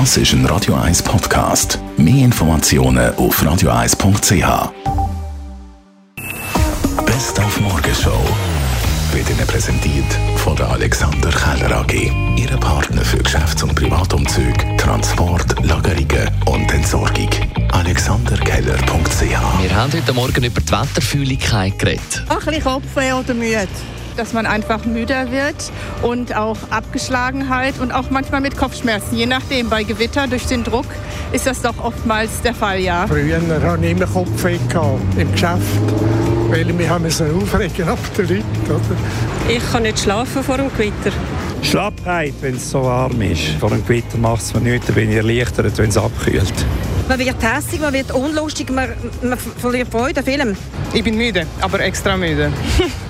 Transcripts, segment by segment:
Das ist ein Radio 1 Podcast. Mehr Informationen auf radio1.ch. Best auf Morgenshow wird Ihnen präsentiert von der Alexander Keller AG. Ihre Partner für Geschäfts- und Privatumzug, Transport, Lagerungen und Entsorgung. AlexanderKeller.ch Wir haben heute Morgen über die Wetterfühligkeit geredet. Ein bisschen Kopfweh oder müde. Dass man einfach müder wird und auch Abgeschlagenheit und auch manchmal mit Kopfschmerzen. Je nachdem, bei Gewitter durch den Druck ist das doch oftmals der Fall, ja. Früher hatte ich immer Kopfweh gehabt, im Geschäft, weil wir haben müssen aufregen ab den Leuten. Oder? Ich kann nicht schlafen vor dem Gewitter. Schlappheit, wenn es so warm ist. Vor dem Gewitter macht es mir nichts, dann bin ich erleichtert, wenn es abkühlt. Man wird hässig, man wird unlustig, man, man verliert Freude an Filmen. Ich bin müde, aber extra müde.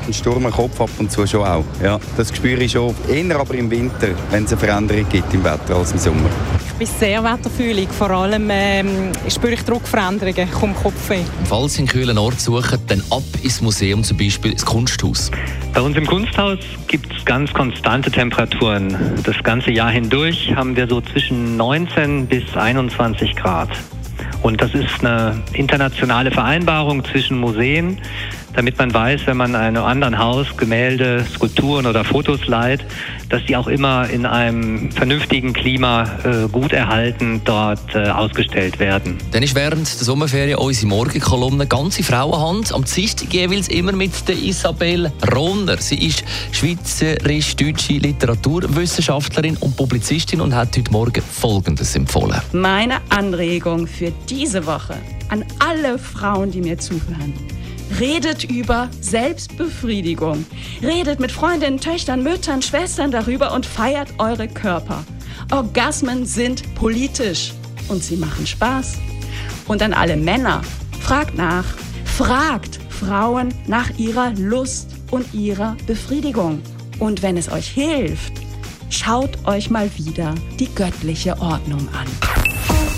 Ein Sturm im Kopf ab und zu schon auch. Ja, das spüre ich schon. Eher aber im Winter, wenn es eine Veränderung gibt im Wetter als im Sommer. Ich bin sehr wetterfühlig. Vor allem ähm, spüre ich Druckveränderungen, komme Kopfweh. Falls Sie einen kühlen Ort suchen, dann ab ins Museum, zum Beispiel ins Kunsthaus. Bei uns im Kunsthaus gibt es ganz konstante Temperaturen. Das ganze Jahr hindurch haben wir so zwischen 19 bis 21 Grad. Und das ist eine internationale Vereinbarung zwischen Museen, damit man weiß, wenn man einem anderen Haus Gemälde, Skulpturen oder Fotos leiht, dass die auch immer in einem vernünftigen Klima äh, gut erhalten dort äh, ausgestellt werden. Dann ist während der Sommerferien unsere Morgenkolumne ganze Frauenhand. Am Dienstag jeweils immer mit der Isabel Rohner. Sie ist schweizerisch-deutsche Literaturwissenschaftlerin und Publizistin und hat heute Morgen Folgendes empfohlen. Meine Anregung für diese Woche an alle Frauen, die mir zuhören. Redet über Selbstbefriedigung. Redet mit Freundinnen, Töchtern, Müttern, Schwestern darüber und feiert eure Körper. Orgasmen sind politisch und sie machen Spaß. Und an alle Männer, fragt nach. Fragt Frauen nach ihrer Lust und ihrer Befriedigung. Und wenn es euch hilft, schaut euch mal wieder die göttliche Ordnung an.